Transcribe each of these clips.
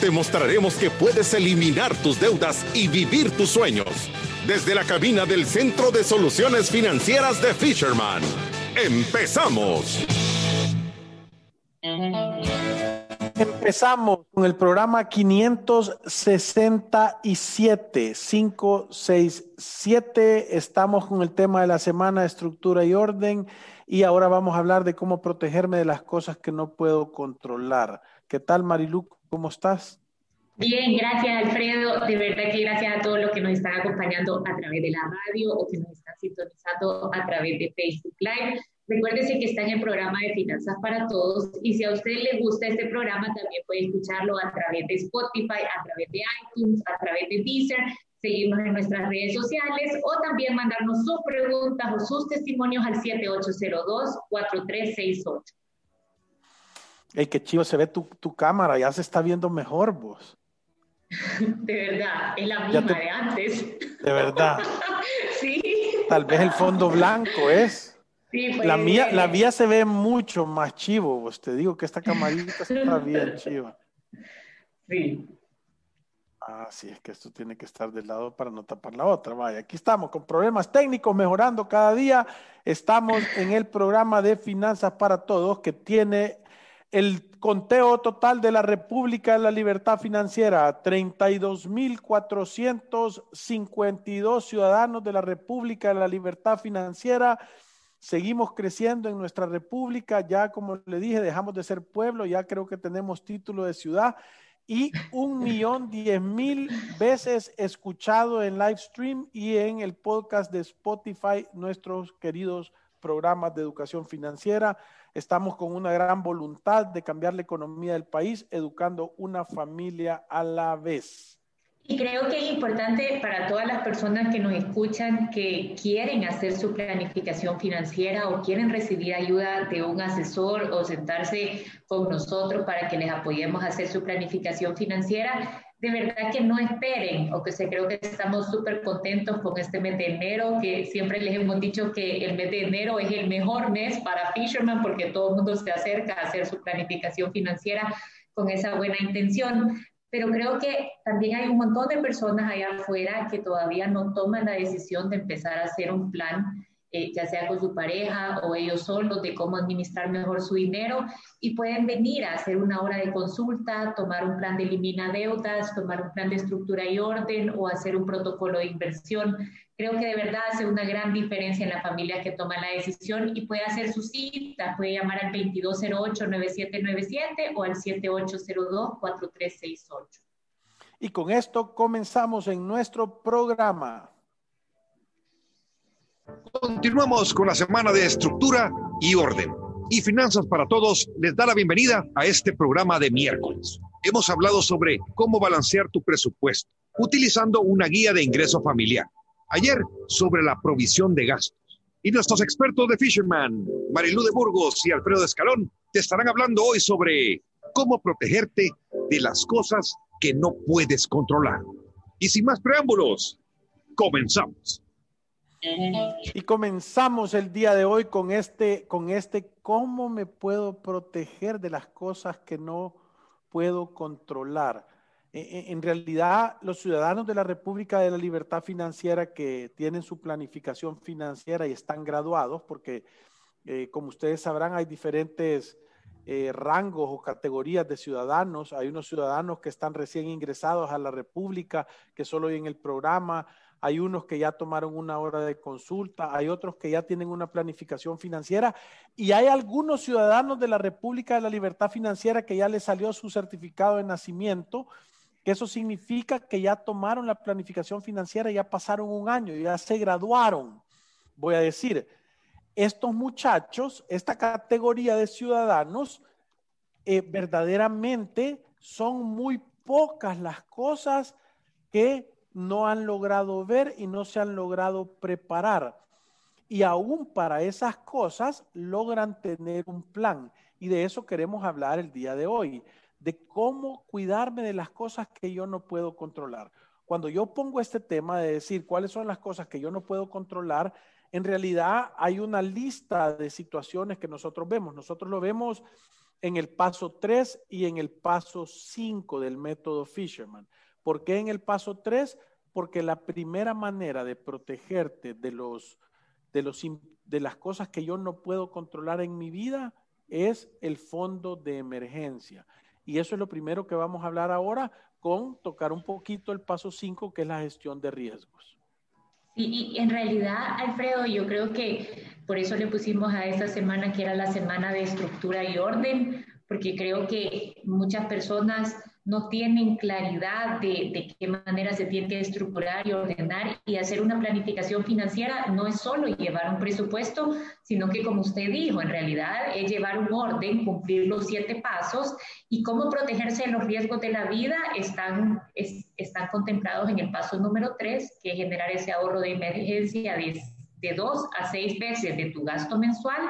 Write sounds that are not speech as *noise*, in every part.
Te mostraremos que puedes eliminar tus deudas y vivir tus sueños. Desde la cabina del Centro de Soluciones Financieras de Fisherman. ¡Empezamos! Empezamos con el programa 567, 567. Estamos con el tema de la semana, estructura y orden. Y ahora vamos a hablar de cómo protegerme de las cosas que no puedo controlar. ¿Qué tal, Marilu? ¿Cómo estás? Bien, gracias Alfredo. De verdad que gracias a todos los que nos están acompañando a través de la radio o que nos están sintonizando a través de Facebook Live. Recuérdese que está en el programa de Finanzas para Todos y si a usted le gusta este programa también puede escucharlo a través de Spotify, a través de iTunes, a través de Deezer, seguirnos en nuestras redes sociales o también mandarnos sus preguntas o sus testimonios al 7802-4368. Ey, qué chivo se ve tu, tu, cámara, ya se está viendo mejor vos. *laughs* De verdad, es la misma de antes. De verdad. *laughs* sí. Tal vez el fondo blanco es. La mía, la mía se ve mucho más chivo, vos te digo que esta camarita está bien chiva. *laughs* Sí. Ah, sí, es que esto tiene que estar del lado para no tapar la otra. Vaya, aquí estamos con problemas técnicos, mejorando cada día. Estamos en el programa de Finanzas para Todos que tiene el conteo total de la República de la Libertad Financiera, 32.452 ciudadanos de la República de la Libertad Financiera Seguimos creciendo en nuestra república, ya como le dije, dejamos de ser pueblo, ya creo que tenemos título de ciudad y un *laughs* millón diez mil veces escuchado en live stream y en el podcast de Spotify, nuestros queridos programas de educación financiera. Estamos con una gran voluntad de cambiar la economía del país, educando una familia a la vez. Y creo que es importante para todas las personas que nos escuchan que quieren hacer su planificación financiera o quieren recibir ayuda de un asesor o sentarse con nosotros para que les apoyemos a hacer su planificación financiera, de verdad que no esperen o que se creo que estamos súper contentos con este mes de enero, que siempre les hemos dicho que el mes de enero es el mejor mes para Fisherman porque todo el mundo se acerca a hacer su planificación financiera con esa buena intención. Pero creo que también hay un montón de personas allá afuera que todavía no toman la decisión de empezar a hacer un plan, eh, ya sea con su pareja o ellos solos, de cómo administrar mejor su dinero y pueden venir a hacer una hora de consulta, tomar un plan de elimina deudas, tomar un plan de estructura y orden o hacer un protocolo de inversión creo que de verdad hace una gran diferencia en la familia que toma la decisión y puede hacer su cita, puede llamar al 2208-9797 o al 7802-4368. Y con esto comenzamos en nuestro programa. Continuamos con la semana de estructura y orden. Y Finanzas para Todos les da la bienvenida a este programa de miércoles. Hemos hablado sobre cómo balancear tu presupuesto utilizando una guía de ingreso familiar ayer sobre la provisión de gastos. Y nuestros expertos de Fisherman, Marilú de Burgos y Alfredo de Escalón, te estarán hablando hoy sobre cómo protegerte de las cosas que no puedes controlar. Y sin más preámbulos, comenzamos. Y comenzamos el día de hoy con este, con este, ¿cómo me puedo proteger de las cosas que no puedo controlar? E, e, en realidad, los ciudadanos de la República de la Libertad Financiera que tienen su planificación financiera y están graduados, porque eh, como ustedes sabrán, hay diferentes eh, rangos o categorías de ciudadanos. Hay unos ciudadanos que están recién ingresados a la República, que solo en el programa. Hay unos que ya tomaron una hora de consulta, hay otros que ya tienen una planificación financiera y hay algunos ciudadanos de la República de la Libertad Financiera que ya les salió su certificado de nacimiento eso significa que ya tomaron la planificación financiera, ya pasaron un año, ya se graduaron. Voy a decir, estos muchachos, esta categoría de ciudadanos, eh, verdaderamente son muy pocas las cosas que no han logrado ver y no se han logrado preparar. Y aún para esas cosas logran tener un plan. Y de eso queremos hablar el día de hoy, de cómo cuidarme de las cosas que yo no puedo controlar. Cuando yo pongo este tema de decir cuáles son las cosas que yo no puedo controlar, en realidad hay una lista de situaciones que nosotros vemos. Nosotros lo vemos en el paso 3 y en el paso 5 del método Fisherman. ¿Por qué en el paso 3? Porque la primera manera de protegerte de, los, de, los, de las cosas que yo no puedo controlar en mi vida es el fondo de emergencia. Y eso es lo primero que vamos a hablar ahora con tocar un poquito el paso 5, que es la gestión de riesgos. Y, y, en realidad, Alfredo, yo creo que por eso le pusimos a esta semana que era la semana de estructura y orden, porque creo que muchas personas no tienen claridad de, de, qué manera se tiene que estructurar y ordenar y hacer una planificación financiera no es solo llevar un presupuesto, sino que como usted dijo, en realidad es llevar un orden, cumplir los siete pasos y cómo protegerse de los riesgos de la vida están, están contemplados en el paso número tres, que es generar ese ahorro de emergencia de, de dos a seis veces de tu gasto mensual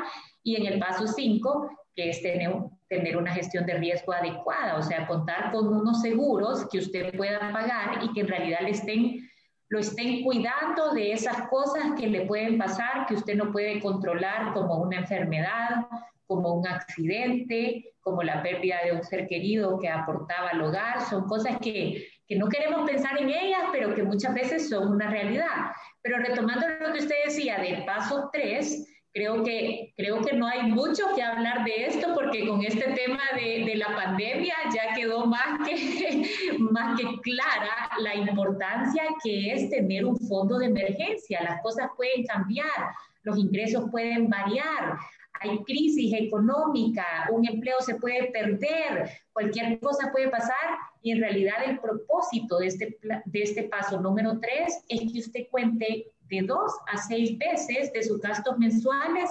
y en el paso cinco, que es tener tener una gestión de riesgo adecuada, o sea, contar con unos seguros que usted pueda pagar y que en realidad le estén, lo estén cuidando de esas cosas que le pueden pasar, que usted no puede controlar, como una enfermedad, como un accidente, como la pérdida de un ser querido que aportaba al hogar, son cosas que, que no queremos pensar en ellas, pero que muchas veces son una realidad. Pero retomando lo que usted decía del paso 3, Creo que, creo que no hay mucho que hablar de esto porque con este tema de, de la pandemia ya quedó más que, *laughs* más que clara la importancia que es tener un fondo de emergencia. Las cosas pueden cambiar, los ingresos pueden variar, hay crisis económica, un empleo se puede perder, cualquier cosa puede pasar y en realidad el propósito de este, de este paso número tres es que usted cuente de dos a seis veces de sus gastos mensuales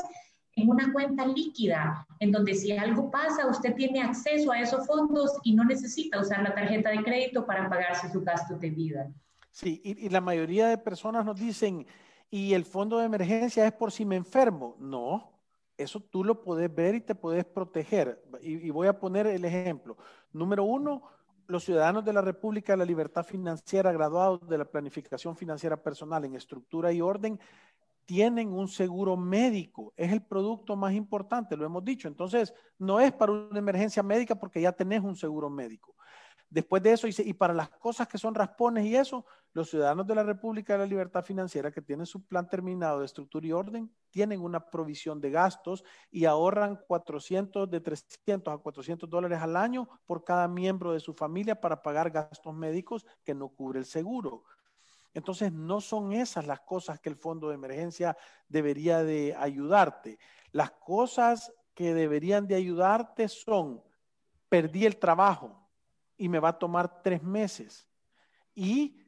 en una cuenta líquida, en donde si algo pasa, usted tiene acceso a esos fondos y no necesita usar la tarjeta de crédito para pagarse sus gastos de vida. Sí, y, la mayoría de personas nos dicen, ¿y el fondo de emergencia es por si me enfermo? No, eso tú lo puedes ver y te puedes proteger. y voy a poner el ejemplo. Número uno, los ciudadanos de la República de la Libertad Financiera graduados de la planificación financiera personal en estructura y orden tienen un seguro médico. Es el producto más importante, lo hemos dicho. Entonces, no es para una emergencia médica porque ya tenés un seguro médico. Después de eso, y para las cosas que son raspones y eso, los ciudadanos de la República de la Libertad Financiera que tienen su plan terminado de estructura y orden, tienen una provisión de gastos y ahorran 400, de 300 a 400 dólares al año por cada miembro de su familia para pagar gastos médicos que no cubre el seguro. Entonces, no son esas las cosas que el fondo de emergencia debería de ayudarte. Las cosas que deberían de ayudarte son, perdí el trabajo, y me va a tomar tres meses. Y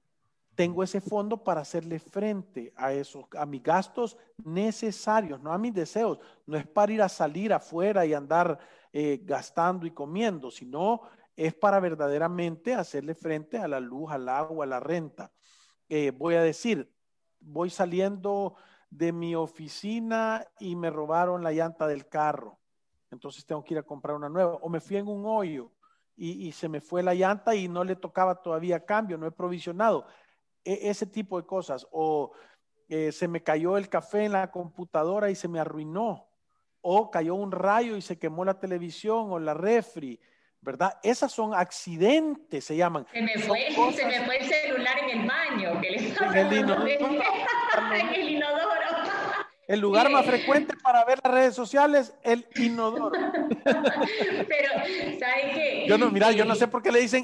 tengo ese fondo para hacerle frente a esos, a mis gastos necesarios, no a mis deseos. No es para ir a salir afuera y andar eh, gastando y comiendo, sino es para verdaderamente hacerle frente a la luz, al agua, a la renta. Eh, voy a decir, voy saliendo de mi oficina y me robaron la llanta del carro. Entonces tengo que ir a comprar una nueva. O me fui en un hoyo y, se me fue la llanta y no le tocaba todavía cambio, no he provisionado. E, ese tipo de cosas. O eh, se me cayó el café en la computadora y se me arruinó. O cayó un rayo y se quemó la televisión o la refri. ¿Verdad? Esas son accidentes, se llaman. Se me, fue, se me fue el celular en el baño. Que le... en el inodoro. en el inodoro. El lugar más frecuente para ver las redes sociales, el inodoro. *laughs* Pero, ¿sabe qué? Yo no, mira, yo no sé por qué le dicen,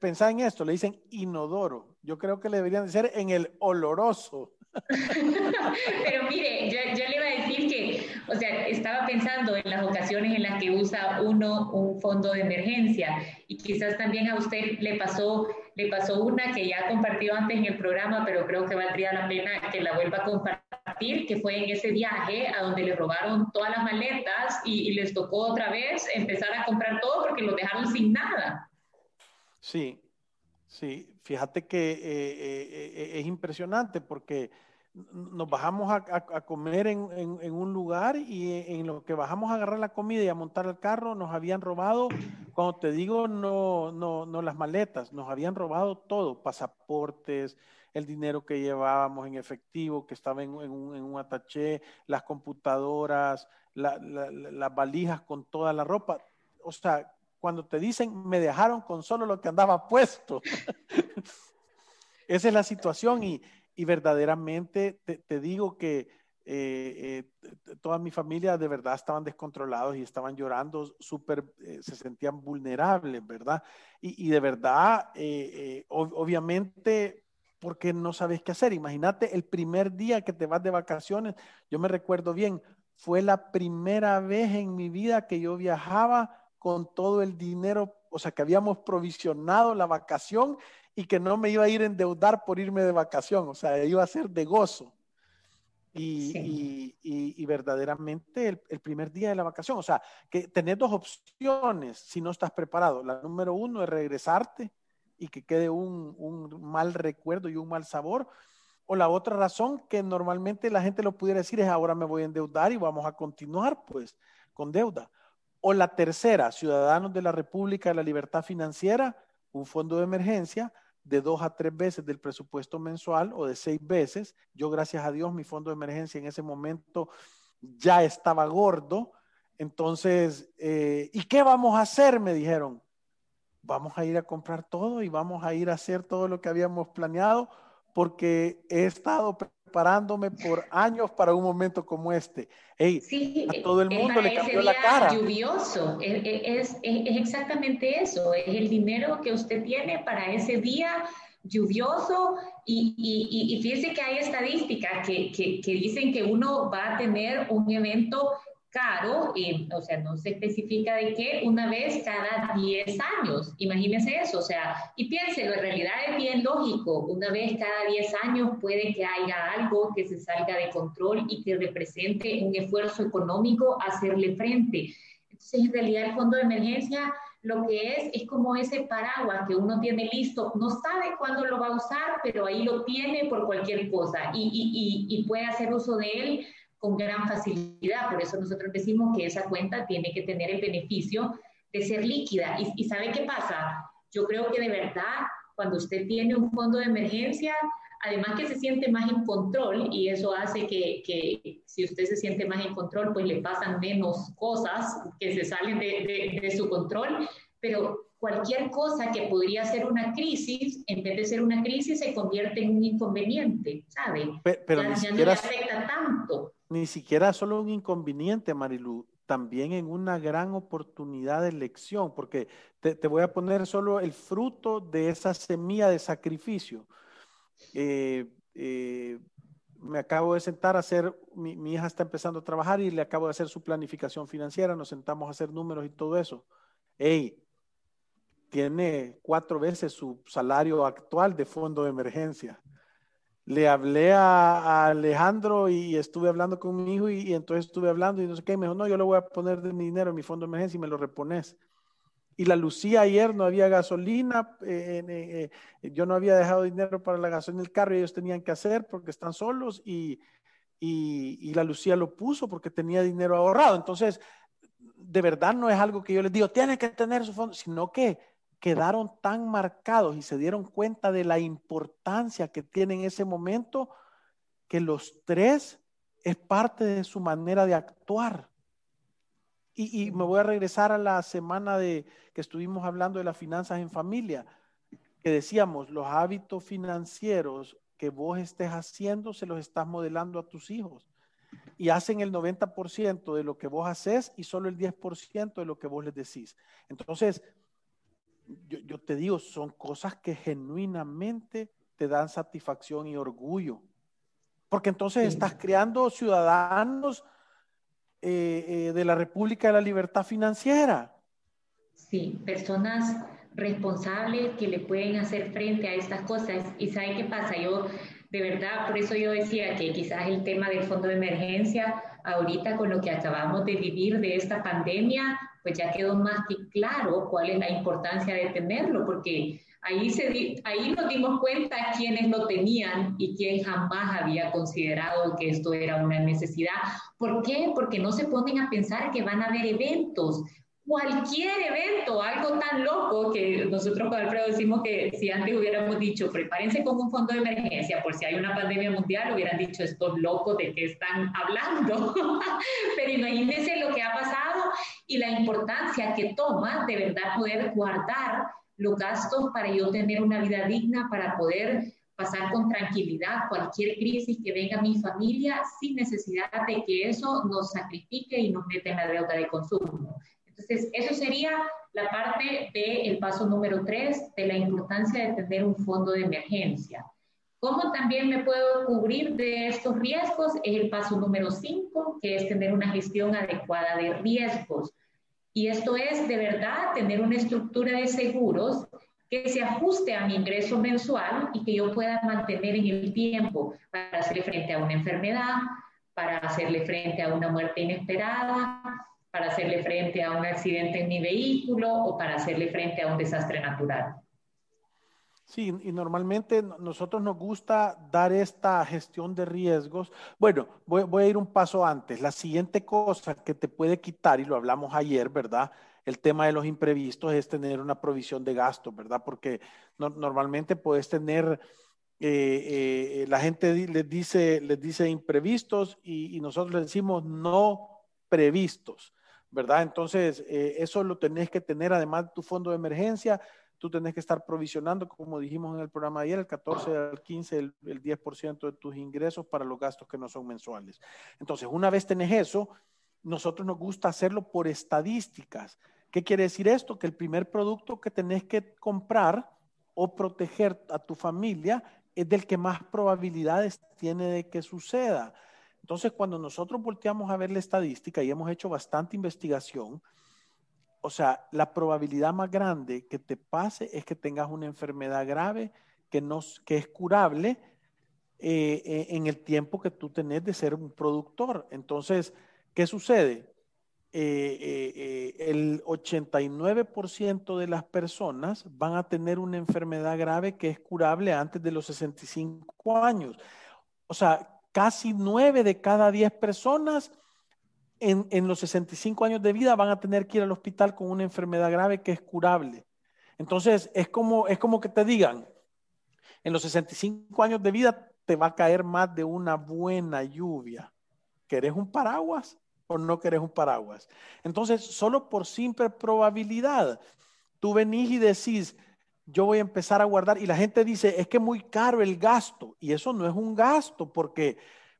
pensá en esto, le dicen inodoro. Yo creo que le deberían decir en el oloroso. *laughs* Pero mire, yo, yo, le iba a decir que, o sea, estaba pensando en las ocasiones en las que usa uno un fondo de emergencia y quizás también a usted le pasó le pasó una que ya compartió antes en el programa, pero creo que valdría la pena que la vuelva a compartir, que fue en ese viaje a donde le robaron todas las maletas y, les tocó otra vez empezar a comprar todo porque lo dejaron sin nada. Sí, sí. fíjate que eh, eh, eh, es impresionante porque nos bajamos a, comer en, un lugar y en lo que bajamos a agarrar la comida y a montar el carro nos habían robado, cuando te digo no, no, no las maletas, nos habían robado todo, pasaportes, el dinero que llevábamos en efectivo, que estaba en, un, en un, ataché, las computadoras, las valijas con toda la ropa. O sea, cuando te dicen, me dejaron con solo lo que andaba puesto. *laughs* Esa es la situación y, y verdaderamente te, digo que eh, eh, toda mi familia de verdad estaban descontrolados y estaban llorando, súper, eh, se sentían vulnerables, ¿verdad? Y, de verdad, obviamente, porque no sabes qué hacer. Imagínate el primer día que te vas de vacaciones, yo me recuerdo bien, fue la primera vez en mi vida que yo viajaba con todo el dinero, o sea, que habíamos provisionado la vacación y que no me iba a ir a endeudar por irme de vacación, o sea, iba a ser de gozo. Y, y, verdaderamente el, el, primer día de la vacación, o sea, que tenés dos opciones si no estás preparado. La número uno es regresarte y que quede un, un mal recuerdo y un mal sabor. O la otra razón que normalmente la gente lo pudiera decir es ahora me voy a endeudar y vamos a continuar pues con deuda. O la tercera, ciudadanos de la República de la Libertad Financiera, un fondo de emergencia, de dos a tres veces del presupuesto mensual o de seis veces. Yo, gracias a Dios, mi fondo de emergencia en ese momento ya estaba gordo. Entonces, eh, ¿y qué vamos a hacer? Me dijeron. Vamos a ir a comprar todo y vamos a ir a hacer todo lo que habíamos planeado porque he estado preparándome por años para un momento como este. sí, a todo el mundo le cambió la cara. Lluvioso, es, exactamente eso, es el dinero que usted tiene para ese día lluvioso y, y, y fíjese que hay estadísticas que, que, que, dicen que uno va a tener un evento caro, eh, o sea, no se especifica de qué, una vez cada 10 años. Imagínense eso, o sea, y piénselo, en realidad es bien lógico, una vez cada 10 años puede que haya algo que se salga de control y que represente un esfuerzo económico hacerle frente. Entonces, en realidad el fondo de emergencia lo que es es como ese paraguas que uno tiene listo, no sabe cuándo lo va a usar, pero ahí lo tiene por cualquier cosa y, y puede hacer uso de él con gran facilidad. Por eso nosotros decimos que esa cuenta tiene que tener el beneficio de ser líquida. ¿Y, sabe qué pasa? Yo creo que de verdad, cuando usted tiene un fondo de emergencia, además que se siente más en control y eso hace que, si usted se siente más en control, pues le pasan menos cosas que se salen de, de, su control, pero cualquier cosa que podría ser una crisis, en vez de ser una crisis, se convierte en un inconveniente, ¿sabe? Pero, ya, no le afecta tanto ni siquiera solo un inconveniente, Marilu, también en una gran oportunidad de elección, porque te, voy a poner solo el fruto de esa semilla de sacrificio. Eh, eh, me acabo de sentar a hacer, mi, mi, hija está empezando a trabajar y le acabo de hacer su planificación financiera, nos sentamos a hacer números y todo eso. Ey, tiene cuatro veces su salario actual de fondo de emergencia le hablé a, Alejandro y estuve hablando con mi hijo y, entonces estuve hablando y no sé qué, me dijo, no, yo le voy a poner de mi dinero en mi fondo de emergencia y me lo repones. Y la Lucía ayer no había gasolina, eh, eh, yo no había dejado dinero para la gasolina del carro y ellos tenían que hacer porque están solos y, y, y la Lucía lo puso porque tenía dinero ahorrado. Entonces, de verdad no es algo que yo les digo, tiene que tener su fondo, sino que quedaron tan marcados y se dieron cuenta de la importancia que tiene en ese momento que los tres es parte de su manera de actuar. Y, me voy a regresar a la semana de que estuvimos hablando de las finanzas en familia, que decíamos, los hábitos financieros que vos estés haciendo se los estás modelando a tus hijos. Y hacen el 90% de lo que vos haces y solo el 10% de lo que vos les decís. Entonces, yo, te digo, son cosas que genuinamente te dan satisfacción y orgullo. Porque entonces estás creando ciudadanos eh, eh, de la República de la Libertad Financiera. Sí, personas responsables que le pueden hacer frente a estas cosas. ¿Y sabe qué pasa? Yo, de verdad, por eso yo decía que quizás el tema del fondo de emergencia, ahorita con lo que acabamos de vivir de esta pandemia, pues ya quedó más que claro cuál es la importancia de tenerlo, porque Ahí, se, ahí nos dimos cuenta quiénes lo tenían y quién jamás había considerado que esto era una necesidad. ¿Por qué? Porque no se ponen a pensar que van a haber eventos, cualquier evento, algo tan loco que nosotros con Alfredo decimos que si antes hubiéramos dicho prepárense con un fondo de emergencia por si hay una pandemia mundial, hubieran dicho estos locos de qué están hablando. *laughs* Pero imagínense lo que ha pasado y la importancia que toma de verdad poder guardar los gastos para yo tener una vida digna, para poder pasar con tranquilidad cualquier crisis que venga a mi familia sin necesidad de que eso nos sacrifique y nos meta en la deuda de consumo. Entonces, eso sería la parte del paso número tres, de la importancia de tener un fondo de emergencia. ¿Cómo también me puedo cubrir de estos riesgos? Es el paso número cinco, que es tener una gestión adecuada de riesgos. Y esto es de verdad tener una estructura de seguros que se ajuste a mi ingreso mensual y que yo pueda mantener en el tiempo para hacerle frente a una enfermedad, para hacerle frente a una muerte inesperada, para hacerle frente a un accidente en mi vehículo o para hacerle frente a un desastre natural. Sí, y normalmente nosotros nos gusta dar esta gestión de riesgos. Bueno, voy, a ir un paso antes. La siguiente cosa que te puede quitar, y lo hablamos ayer, ¿verdad? El tema de los imprevistos es tener una provisión de gasto, ¿verdad? Porque normalmente puedes tener, eh, eh, la gente les dice, les dice imprevistos y, y nosotros le decimos no previstos, ¿verdad? Entonces, eh, eso lo tenés que tener, además de tu fondo de emergencia, tú tenés que estar provisionando, como dijimos en el programa ayer, el 14 al 15, el, 10% de tus ingresos para los gastos que no son mensuales. Entonces, una vez tenés eso, nosotros nos gusta hacerlo por estadísticas. ¿Qué quiere decir esto? Que el primer producto que tenés que comprar o proteger a tu familia es del que más probabilidades tiene de que suceda. Entonces, cuando nosotros volteamos a ver la estadística y hemos hecho bastante investigación, o sea, la probabilidad más grande que te pase es que tengas una enfermedad grave que, no, que es curable eh, eh, en el tiempo que tú tenés de ser un productor. Entonces, ¿qué sucede? Eh, el 89% de las personas van a tener una enfermedad grave que es curable antes de los 65 años. O sea, casi 9 de cada 10 personas en, los 65 años de vida van a tener que ir al hospital con una enfermedad grave que es curable. Entonces, es como, es como que te digan, en los 65 años de vida te va a caer más de una buena lluvia. ¿Querés un paraguas o no querés un paraguas? Entonces, solo por simple probabilidad, tú venís y decís, yo voy a empezar a guardar, y la gente dice, es que muy caro el gasto, y eso no es un gasto, porque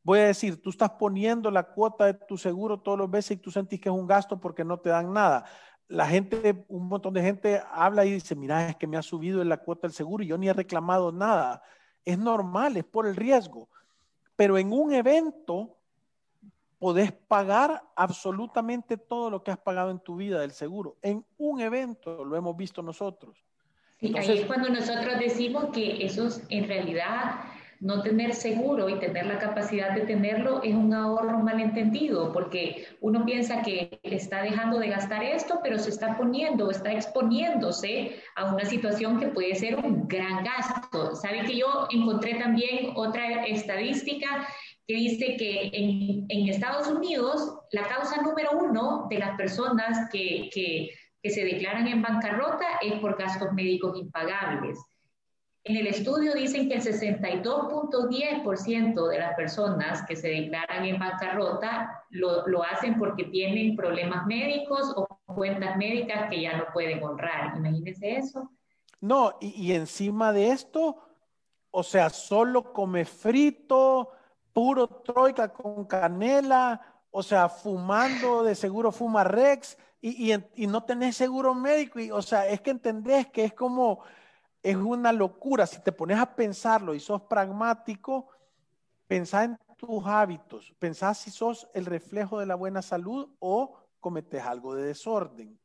Voy a decir, tú estás poniendo la cuota de tu seguro todos los meses y tú sentís que es un gasto porque no te dan nada. La gente, un montón de gente habla y dice, mira, es que me ha subido la cuota del seguro y yo ni he reclamado nada. Es normal, es por el riesgo. Pero en un evento podés pagar absolutamente todo lo que has pagado en tu vida del seguro. En un evento lo hemos visto nosotros. Y ahí es cuando nosotros decimos que esos en realidad no tener seguro y tener la capacidad de tenerlo es un ahorro malentendido, porque uno piensa que está dejando de gastar esto, pero se está poniendo, está exponiéndose a una situación que puede ser un gran gasto. Sabe que yo encontré también otra estadística que dice que en, Estados Unidos la causa número uno de las personas que, que se declaran en bancarrota es por gastos médicos impagables. En el estudio dicen que el 62.10% de las personas que se declaran en bancarrota lo, lo, hacen porque tienen problemas médicos o cuentas médicas que ya no pueden honrar. Imagínense eso. No, y, y encima de esto, o sea, solo come frito, puro troika con canela, o sea, fumando, de seguro fuma Rex, y, no tenés seguro médico, y, o sea, es que entendés que es como es una locura. Si te pones a pensarlo y sos pragmático, pensá en tus hábitos, pensá si sos el reflejo de la buena salud o cometes algo de desorden.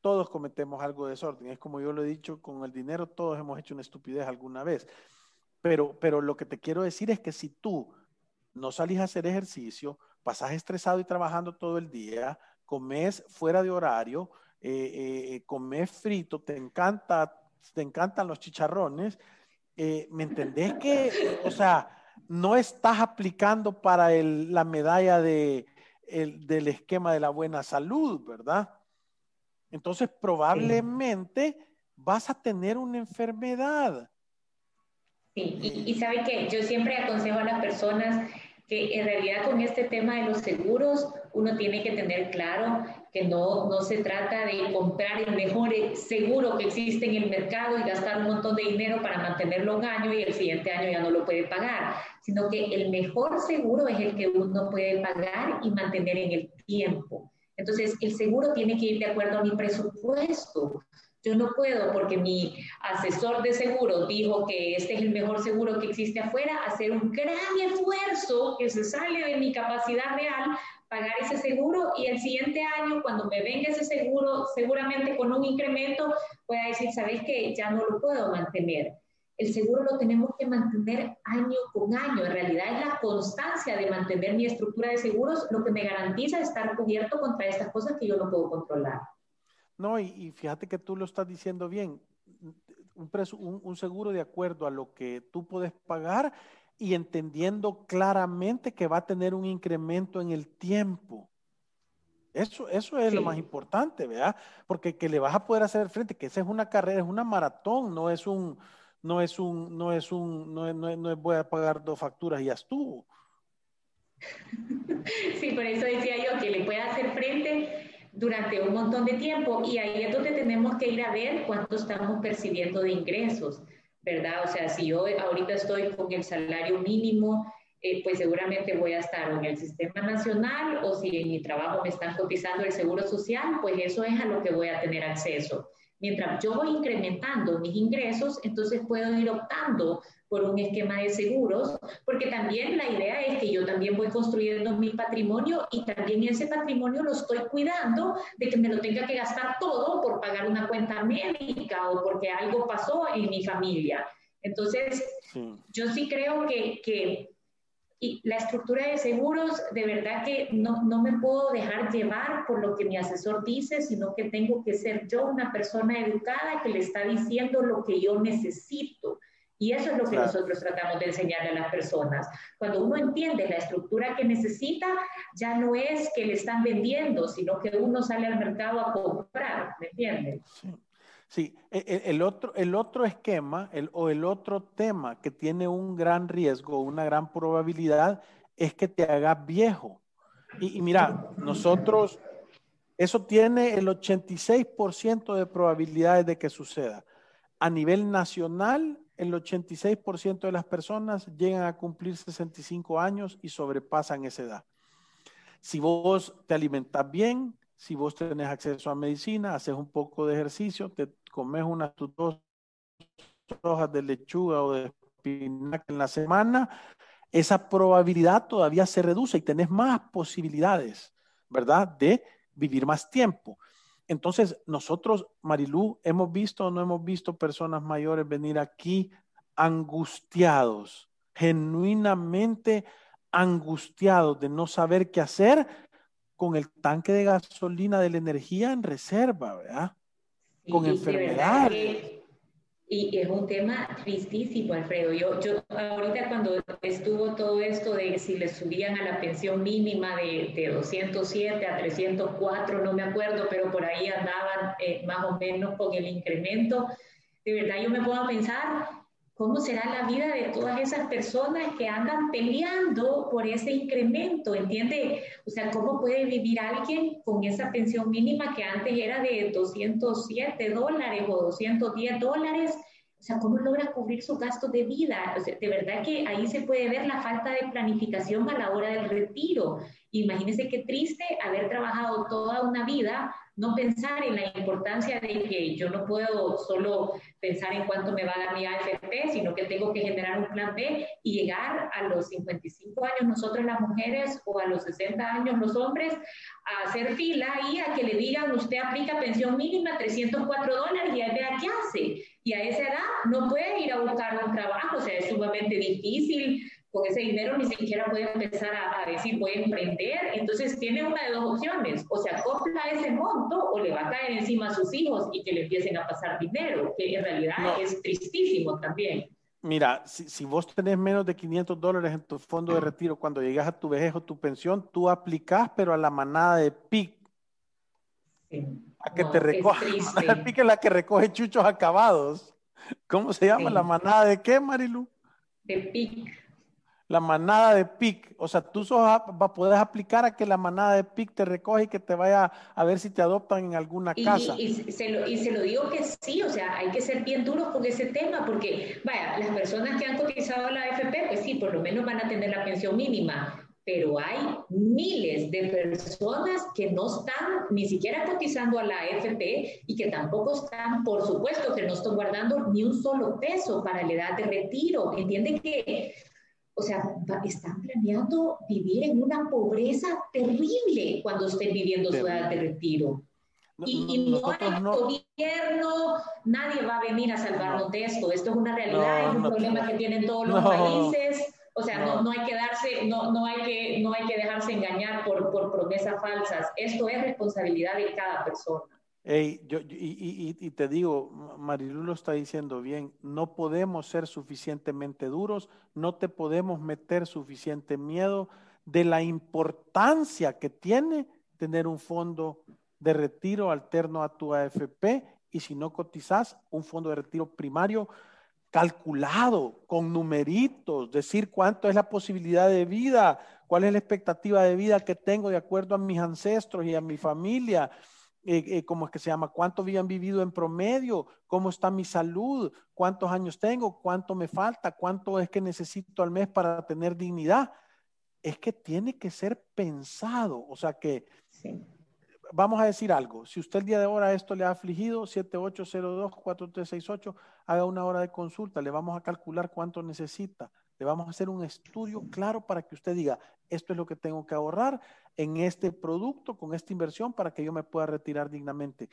Todos cometemos algo de desorden. Es como yo lo he dicho, con el dinero todos hemos hecho una estupidez alguna vez. Pero, pero lo que te quiero decir es que si tú no salís a hacer ejercicio, pasás estresado y trabajando todo el día, comes fuera de horario, eh, eh, comes frito, te encanta te encantan los chicharrones, eh, ¿me entendés que, o sea, no estás aplicando para la medalla de, del esquema de la buena salud, ¿verdad? Entonces, probablemente vas a tener una enfermedad. Sí, y, y sabe que yo siempre aconsejo a las personas que en realidad con este tema de los seguros uno tiene que tener claro que no, no se trata de comprar el mejor seguro que existe en el mercado y gastar un montón de dinero para mantenerlo un año y el siguiente año ya no lo puede pagar, sino que el mejor seguro es el que uno puede pagar y mantener en el tiempo. Entonces, el seguro tiene que ir de acuerdo a mi presupuesto. Yo no puedo, porque mi asesor de seguro dijo que este es el mejor seguro que existe afuera, hacer un gran esfuerzo que se sale de mi capacidad real, pagar ese seguro y el siguiente año, cuando me venga ese seguro, seguramente con un incremento, pueda decir, ¿sabes qué? Ya no lo puedo mantener. El seguro lo tenemos que mantener año con año. En realidad es la constancia de mantener mi estructura de seguros lo que me garantiza estar cubierto contra estas cosas que yo no puedo controlar. No, y, fíjate que tú lo estás diciendo bien. Un, un, seguro de acuerdo a lo que tú puedes pagar y entendiendo claramente que va a tener un incremento en el tiempo. Eso, eso es lo más importante, ¿verdad? Porque que le vas a poder hacer frente, que esa es una carrera, es una maratón, no es un, no es un, no es un, no es, no es, no es voy a pagar dos facturas y ya estuvo. *laughs* Sí, por eso decía yo que le pueda hacer frente durante un montón de tiempo y ahí es donde tenemos que ir a ver cuánto estamos percibiendo de ingresos, ¿verdad? O sea, si yo ahorita estoy con el salario mínimo, eh, pues seguramente voy a estar en el sistema nacional o si en mi trabajo me están cotizando el seguro social, pues eso es a lo que voy a tener acceso. Mientras yo voy incrementando mis ingresos, entonces puedo ir optando por un esquema de seguros, porque también la idea es que yo también voy construyendo mi patrimonio y también ese patrimonio lo estoy cuidando de que me lo tenga que gastar todo por pagar una cuenta médica o porque algo pasó en mi familia. Entonces, yo sí creo que, que y la estructura de seguros, de verdad que no, no, me puedo dejar llevar por lo que mi asesor dice, sino que tengo que ser yo una persona educada que le está diciendo lo que yo necesito. Y eso es lo que nosotros tratamos de enseñarle a las personas. Cuando uno entiende la estructura que necesita, ya no es que le están vendiendo, sino que uno sale al mercado a comprar, ¿me entiendes? Sí. E, e, el, otro, el otro esquema el, o el otro tema que tiene un gran riesgo, una gran probabilidad, es que te hagas viejo. Y, y mira, nosotros, eso tiene el 86% de probabilidades de que suceda. A nivel nacional, el 86% de las personas llegan a cumplir 65 años y sobrepasan esa edad. Si vos te alimentas bien, si vos tenés acceso a medicina, haces un poco de ejercicio, te comes unas dos hojas de lechuga o de espinaca en la semana, esa probabilidad todavía se reduce y tenés más posibilidades, ¿verdad? De vivir más tiempo. Entonces, nosotros, Marilú, hemos visto o no hemos visto personas mayores venir aquí angustiados, genuinamente angustiados de no saber qué hacer con el tanque de gasolina de la energía en reserva, ¿verdad? Con enfermedades. Y es un tema tristísimo, Alfredo. Yo, yo ahorita cuando estuvo todo esto de si le subían a la pensión mínima de, de 207 a 304, no me acuerdo, pero por ahí andaban eh, más o menos con el incremento, de verdad yo me puedo pensar ¿Cómo será la vida de todas esas personas que andan peleando por ese incremento? ¿Entiende? O sea, ¿cómo puede vivir alguien con esa pensión mínima que antes era de 207 dólares o 210 dólares? O sea, ¿cómo logra cubrir su gasto de vida? O sea, de verdad que ahí se puede ver la falta de planificación a la hora del retiro. Imagínese qué triste haber trabajado toda una vida no pensar en la importancia de que yo no puedo solo pensar en cuánto me va a dar mi AFP, sino que tengo que generar un plan B y llegar a los 55 años nosotros las mujeres o a los 60 años los hombres a hacer fila y a que le digan usted aplica pensión mínima 304 dólares y ahí vea qué hace. Y a esa edad no puede ir a buscar un trabajo, o sea, es sumamente difícil con ese dinero ni siquiera puede empezar a, decir voy a emprender, entonces tiene una de dos opciones, o se acopla ese monto o le va a caer encima a sus hijos y que le empiecen a pasar dinero, que en realidad es tristísimo también. Mira, si, vos tenés menos de 500 dólares en tu fondo de retiro cuando llegas a tu vejez o tu pensión, tú aplicás, pero a la manada de PIC. A que te recoja. *laughs* La PIC es la que recoge chuchos acabados. ¿Cómo se llama? ¿La manada de qué, Marilu? De PIC la manada de PIC. O sea, tú sos, puedes aplicar a que la manada de PIC te recoge y que te vaya a ver si te adoptan en alguna casa. Y, se lo, y, se lo, digo que sí, o sea, hay que ser bien duros con ese tema, porque, vaya, las personas que han cotizado a la AFP, pues sí, por lo menos van a tener la pensión mínima. Pero hay miles de personas que no están ni siquiera cotizando a la AFP y que tampoco están, por supuesto, que no están guardando ni un solo peso para la edad de retiro. Entienden que o sea, están planeando vivir en una pobreza terrible cuando estén viviendo su edad de retiro. y, no hay gobierno, nadie va a venir a salvarnos de esto. Esto es una realidad, es un problema que tienen todos los países. O sea, no, no, hay que darse, no, no, hay que, no hay que dejarse engañar por, por promesas falsas. Esto es responsabilidad de cada persona y, te digo, Marilu lo está diciendo bien, no podemos ser suficientemente duros, no te podemos meter suficiente miedo de la importancia que tiene tener un fondo de retiro alterno a tu AFP y si no cotizas, un fondo de retiro primario calculado, con numeritos, decir cuánto es la posibilidad de vida, cuál es la expectativa de vida que tengo de acuerdo a mis ancestros y a mi familia eh, eh, ¿cómo es que se llama? ¿Cuánto habían vivido en promedio? ¿Cómo está mi salud? ¿Cuántos años tengo? ¿Cuánto me falta? ¿Cuánto es que necesito al mes para tener dignidad? Es que tiene que ser pensado. O sea que, vamos a decir algo. Si usted el día de ahora esto le ha afligido, 7802-4368, haga una hora de consulta. Le vamos a calcular cuánto necesita. Le vamos a hacer un estudio claro para que usted diga, esto es lo que tengo que ahorrar en este producto, con esta inversión, para que yo me pueda retirar dignamente.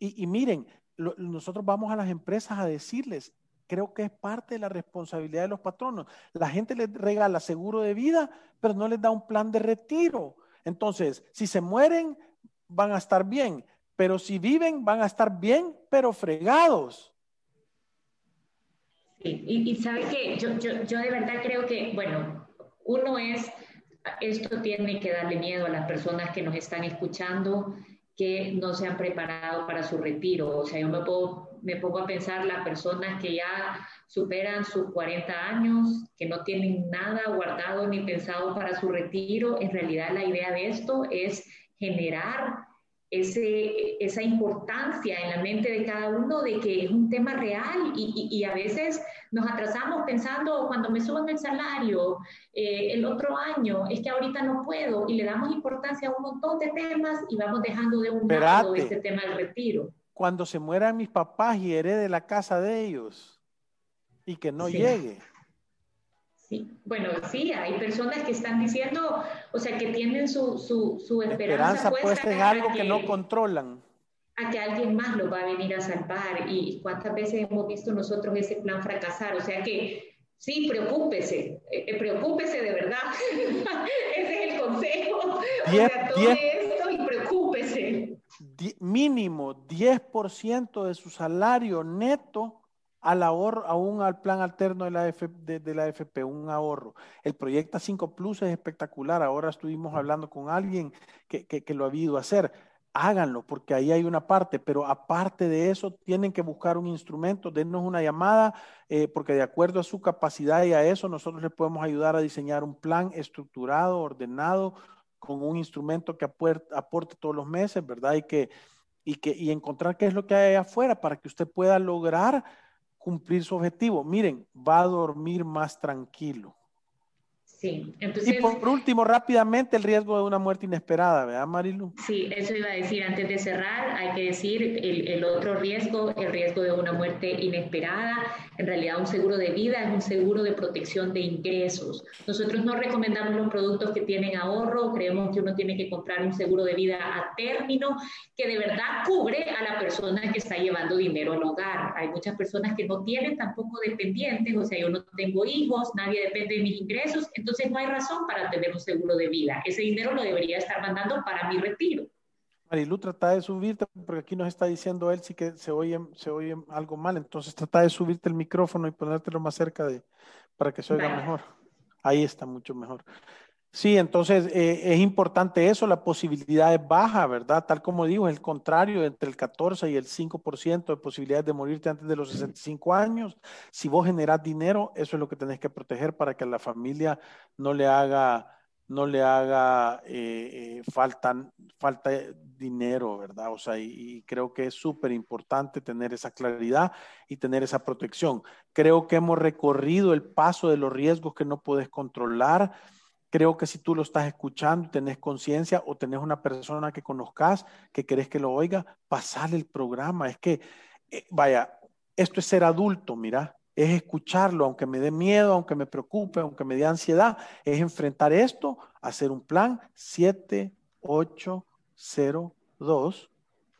Y, miren, nosotros vamos a las empresas a decirles, creo que es parte de la responsabilidad de los patronos. La gente les regala seguro de vida, pero no les da un plan de retiro. Entonces, si se mueren, van a estar bien, pero si viven, van a estar bien, pero fregados. Y, sabe que yo, yo, yo de verdad creo que, bueno, uno es, esto tiene que darle miedo a las personas que nos están escuchando, que no se han preparado para su retiro. O sea, yo me, puedo, me pongo a pensar las personas que ya superan sus 40 años, que no tienen nada guardado ni pensado para su retiro. En realidad la idea de esto es generar ese, esa importancia en la mente de cada uno de que es un tema real y, y, a veces nos atrasamos pensando cuando me suban el salario eh, el otro año, es que ahorita no puedo y le damos importancia a un montón de temas y vamos dejando de un lado este tema del retiro. Cuando se mueran mis papás y herede la casa de ellos y que no llegue. Sí, bueno, sí, hay personas que están diciendo, o sea, que tienen su, su, su esperanza, puesta en algo que, no controlan. A que alguien más lo va a venir a salvar. Y cuántas veces hemos visto nosotros ese plan fracasar. O sea que sí, preocúpese, eh, eh, preocúpese de verdad. *laughs* ese es el consejo. o sea, todo esto y preocúpese. mínimo 10% de su salario neto al ahorro, aún al plan alterno de la, de, la AFP, un ahorro. El Proyecta 5 Plus es espectacular. Ahora estuvimos hablando con alguien que, que, lo ha habido hacer. Háganlo, porque ahí hay una parte, pero aparte de eso, tienen que buscar un instrumento, dennos una llamada, eh, porque de acuerdo a su capacidad y a eso, nosotros les podemos ayudar a diseñar un plan estructurado, ordenado, con un instrumento que aporte, aporte todos los meses, ¿verdad? Y que, y que y encontrar qué es lo que hay afuera para que usted pueda lograr cumplir su objetivo. Miren, va a dormir más tranquilo. Sí, entonces... Y por último, rápidamente, el riesgo de una muerte inesperada, ¿verdad, Marilu? Sí, eso iba a decir antes de cerrar, hay que decir el, el, otro riesgo, el riesgo de una muerte inesperada. En realidad, un seguro de vida es un seguro de protección de ingresos. Nosotros no recomendamos los productos que tienen ahorro, creemos que uno tiene que comprar un seguro de vida a término que de verdad cubre a la persona que está llevando dinero al hogar. Hay muchas personas que no tienen tampoco dependientes, o sea, yo no tengo hijos, nadie depende de mis ingresos, entonces entonces no hay razón para tener un seguro de vida. Ese dinero lo debería estar mandando para mi retiro. Marilu, trata de subirte, porque aquí nos está diciendo él sí que se oye, se oye algo mal, entonces trata de subirte el micrófono y ponértelo más cerca de, para que se oiga mejor. Ahí está mucho mejor. Sí, entonces eh, es importante eso, la posibilidad es baja, ¿verdad? Tal como digo, es el contrario, entre el 14 y el 5% de posibilidades de morirte antes de los 65 años. Si vos generás dinero, eso es lo que tenés que proteger para que la familia no le haga, no le haga eh, eh, falta, falta dinero, ¿verdad? O sea, y, y creo que es súper importante tener esa claridad y tener esa protección. Creo que hemos recorrido el paso de los riesgos que no puedes controlar Creo que si tú lo estás escuchando, tenés conciencia o tenés una persona que conozcas que querés que lo oiga, pasale el programa. Es que, eh, vaya, esto es ser adulto, mira, es escucharlo, aunque me dé miedo, aunque me preocupe, aunque me dé ansiedad, es enfrentar esto, hacer un plan 7, 8, 0, 2,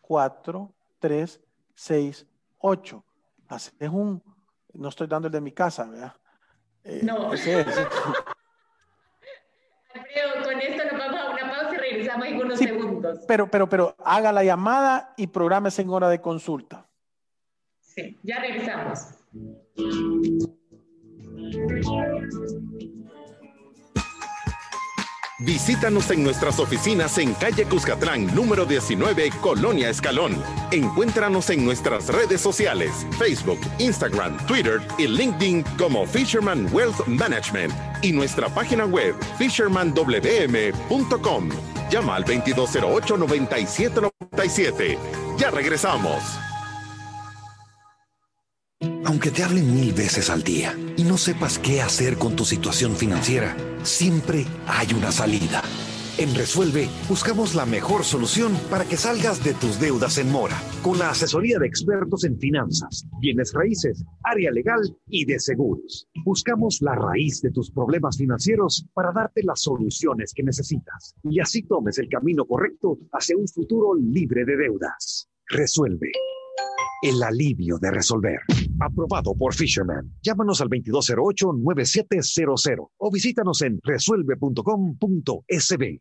4, 3, 6, 8. Es un, no estoy dando el de mi casa, ¿verdad? Eh, no. con esto nos vamos a una pausa y regresamos en unos segundos. Pero, pero, pero haga la llamada y prográmese en hora de consulta. Sí, ya regresamos. Visítanos en nuestras oficinas en calle Cuscatlán, número 19, Colonia Escalón. Encuéntranos en nuestras redes sociales, Facebook, Instagram, Twitter y LinkedIn como Fisherman Wealth Management y nuestra página web fishermanwm.com. Llama al 2208-9797. Ya regresamos. Aunque te hablen mil veces al día y no sepas qué hacer con tu situación financiera, siempre hay una salida. En Resuelve buscamos la mejor solución para que salgas de tus deudas en mora, con la asesoría de expertos en finanzas, bienes raíces, área legal y de seguros. Buscamos la raíz de tus problemas financieros para darte las soluciones que necesitas y así tomes el camino correcto hacia un futuro libre de deudas. Resuelve el alivio de resolver. Aprobado por Fisherman. Llámanos al 2208-9700 o visítanos en resuelve.com.sb.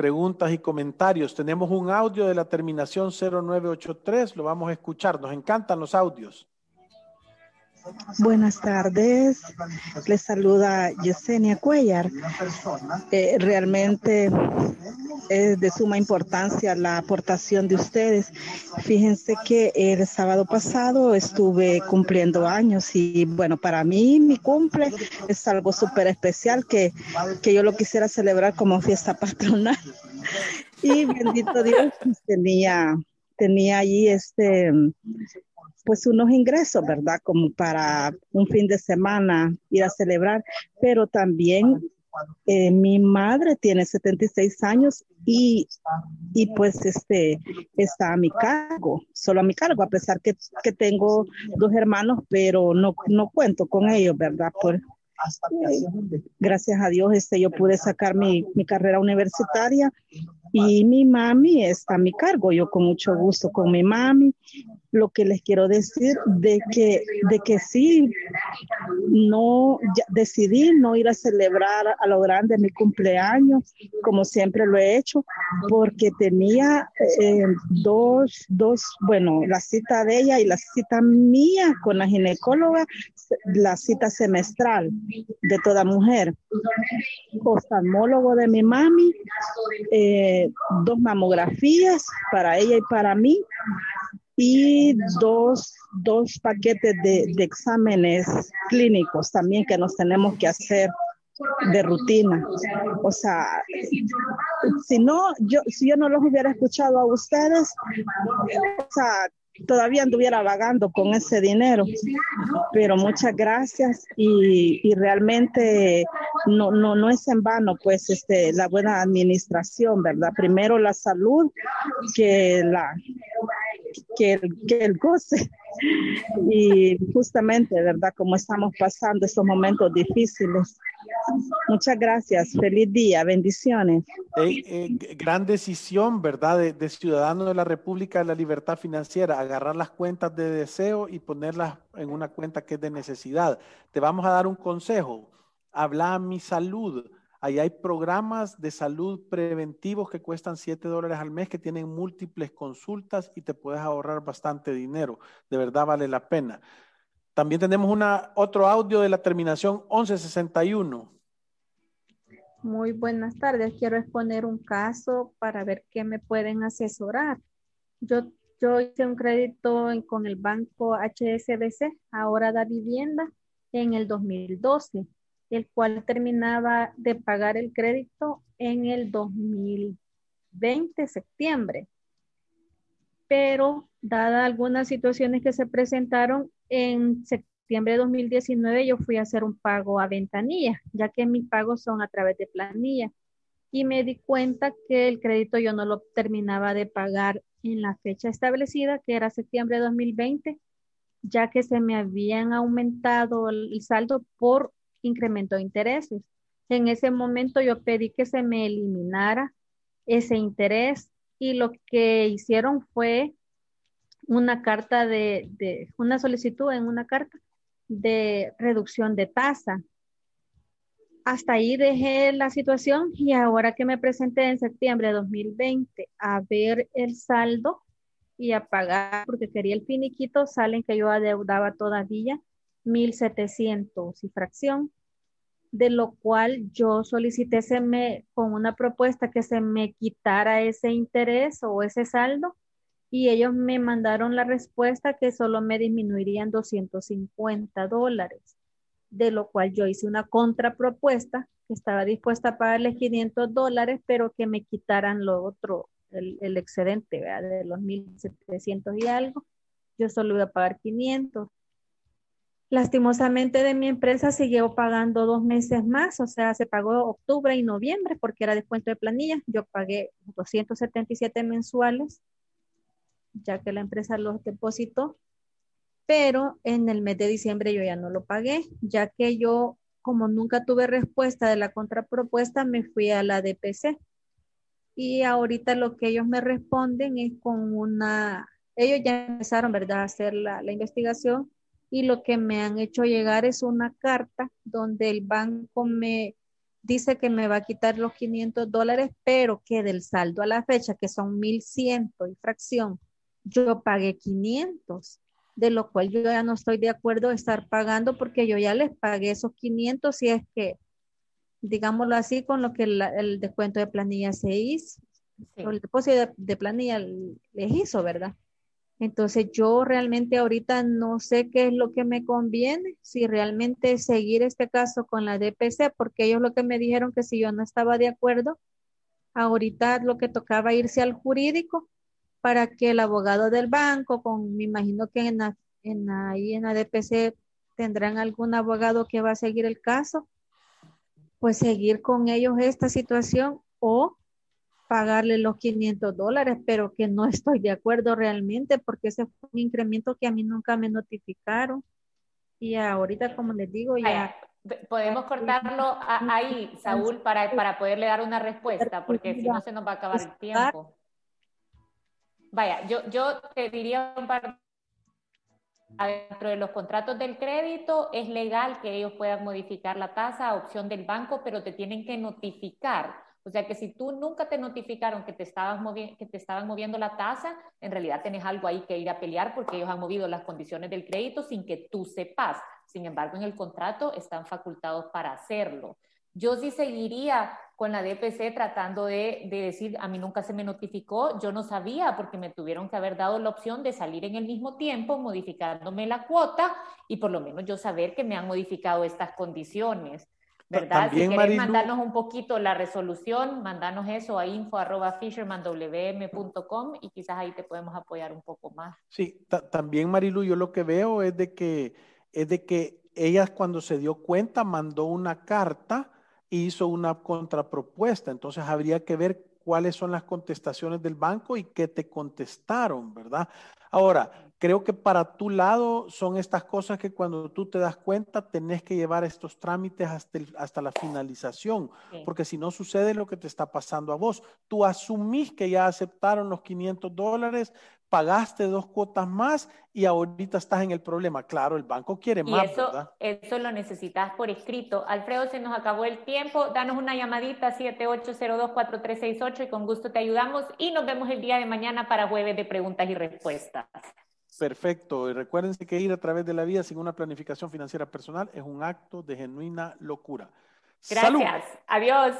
preguntas y comentarios. Tenemos un audio de la terminación 0983, lo vamos a escuchar. Nos encantan los audios. Buenas tardes, les saluda Yesenia Cuellar. Eh, realmente es de suma importancia la aportación de ustedes. Fíjense que el sábado pasado estuve cumpliendo años y bueno, para mí mi cumple es algo súper especial que, que yo lo quisiera celebrar como fiesta patronal. Y bendito Dios, pues, tenía, tenía allí este pues unos ingresos, ¿verdad? Como para un fin de semana ir a celebrar, pero también eh, mi madre tiene 76 años y, y pues este está a mi cargo, solo a mi cargo, a pesar que, que tengo dos hermanos, pero no, no cuento con ellos, ¿verdad? Por, gracias a Dios este, yo pude sacar mi, mi carrera universitaria y mi mami está a mi cargo, yo con mucho gusto con mi mami. lo que les quiero decir de que, de que sí, no decidí no ir a celebrar a lo grande mi cumpleaños, como siempre lo he hecho, porque tenía eh, dos, dos, bueno, la cita de ella y la cita mía con la ginecóloga, la cita semestral de toda mujer, oftalmólogo de mi mami, eh, dos mamografías para ella y para mí, y dos, dos paquetes de, de, exámenes clínicos también que nos tenemos que hacer de rutina. O sea, si no, yo, si yo no los hubiera escuchado a ustedes, o sea, todavía anduviera vagando con ese dinero. Pero muchas gracias y, y realmente no, no, no es en vano, pues, este, la buena administración, ¿verdad? Primero la salud que la, que el, que el goce. Y justamente, ¿verdad? Como estamos pasando estos momentos difíciles. Muchas gracias. Feliz día. Bendiciones. Eh, gran decisión, ¿verdad? De, de ciudadano de la República de la Libertad Financiera, agarrar las cuentas de deseo y ponerlas en una cuenta que es de necesidad. Te vamos a dar un consejo. Habla a mi salud Ahí hay programas de salud preventivos que cuestan 7 dólares al mes, que tienen múltiples consultas y te puedes ahorrar bastante dinero. De verdad vale la pena. También tenemos una, otro audio de la terminación 1161. Muy buenas tardes. Quiero exponer un caso para ver qué me pueden asesorar. Yo, yo hice un crédito con el banco HSBC, ahora da vivienda, en el 2012 el cual terminaba de pagar el crédito en el 2020, septiembre. Pero dada algunas situaciones que se presentaron en septiembre de 2019, yo fui a hacer un pago a ventanilla, ya que mis pagos son a través de planilla. Y me di cuenta que el crédito yo no lo terminaba de pagar en la fecha establecida, que era septiembre de 2020, ya que se me habían aumentado el saldo por incremento de intereses. En ese momento yo pedí que se me eliminara ese interés y lo que hicieron fue una carta de, una solicitud en una carta de reducción de tasa. Hasta ahí dejé la situación y ahora que me presenté en septiembre de 2020 a ver el saldo y a pagar porque quería el finiquito, salen que yo adeudaba todavía 1.700 y fracción, de lo cual yo solicité se me, con una propuesta que se me quitara ese interés o ese saldo y ellos me mandaron la respuesta que solo me disminuirían 250 dólares, de lo cual yo hice una contrapropuesta que estaba dispuesta a pagarles 500 dólares, pero que me quitaran lo otro, el, excedente de los 1.700 y algo. Yo solo iba a pagar 500 Lastimosamente de mi empresa siguió pagando dos meses más, o sea, se pagó octubre y noviembre porque era descuento de planilla. Yo pagué 277 mensuales, ya que la empresa los depositó, pero en el mes de diciembre yo ya no lo pagué, ya que yo, como nunca tuve respuesta de la contrapropuesta, me fui a la DPC. Y ahorita lo que ellos me responden es con una, ellos ya empezaron, ¿verdad?, a hacer la investigación y lo que me han hecho llegar es una carta donde el banco me dice que me va a quitar los 500 dólares, pero que del saldo a la fecha, que son 1100 y fracción, yo pagué 500, de lo cual yo ya no estoy de acuerdo estar pagando porque yo ya les pagué esos 500 si es que, digámoslo así, con lo que el descuento de planilla se hizo, el depósito de, de planilla les hizo, ¿verdad? Entonces yo realmente ahorita no sé qué es lo que me conviene, si realmente seguir este caso con la DPC, porque ellos lo que me dijeron que si yo no estaba de acuerdo, ahorita lo que tocaba irse al jurídico para que el abogado del banco, con, me imagino que en, en ahí en la DPC tendrán algún abogado que va a seguir el caso, pues seguir con ellos esta situación o pagarle los 500 dólares, pero que no estoy de acuerdo realmente porque ese fue un incremento que a mí nunca me notificaron. Y ahorita, como les digo, ya... Podemos cortarlo ahí, Saúl, para, para poderle dar una respuesta, porque si no se nos va a acabar el tiempo. Vaya, yo, yo te diría un par dentro de los contratos del crédito es legal que ellos puedan modificar la tasa a opción del banco, pero te tienen que notificar. O sea que si tú nunca te notificaron que te, estabas que te estaban moviendo la tasa, en realidad tenés algo ahí que ir a pelear porque ellos han movido las condiciones del crédito sin que tú sepas. Sin embargo, en el contrato están facultados para hacerlo. Yo sí seguiría con la DPC tratando de, decir, a mí nunca se me notificó, yo no sabía porque me tuvieron que haber dado la opción de salir en el mismo tiempo modificándome la cuota y por lo menos yo saber que me han modificado estas condiciones. ¿Verdad? si quieres mandarnos un poquito la resolución, mandanos eso a info.fishermanwm.com y quizás ahí te podemos apoyar un poco más. Sí, también Marilu, yo lo que veo es de que, es de que ella cuando se dio cuenta mandó una carta hizo una contrapropuesta. Entonces habría que ver cuáles son las contestaciones del banco y qué te contestaron, ¿verdad? Ahora, creo que para tu lado son estas cosas que cuando tú te das cuenta tenés que llevar estos trámites hasta, hasta la finalización, porque si no sucede lo que te está pasando a vos. Tú asumís que ya aceptaron los 500 dólares, pagaste dos cuotas más y ahorita estás en el problema. Claro, el banco quiere más. eso, ¿verdad? eso lo necesitas por escrito. Alfredo, se nos acabó el tiempo. Danos una llamadita 78024368 y con gusto te ayudamos. Y nos vemos el día de mañana para jueves de preguntas y respuestas. Perfecto. Y recuérdense que ir a través de la vida sin una planificación financiera personal es un acto de genuina locura. Gracias. Adiós.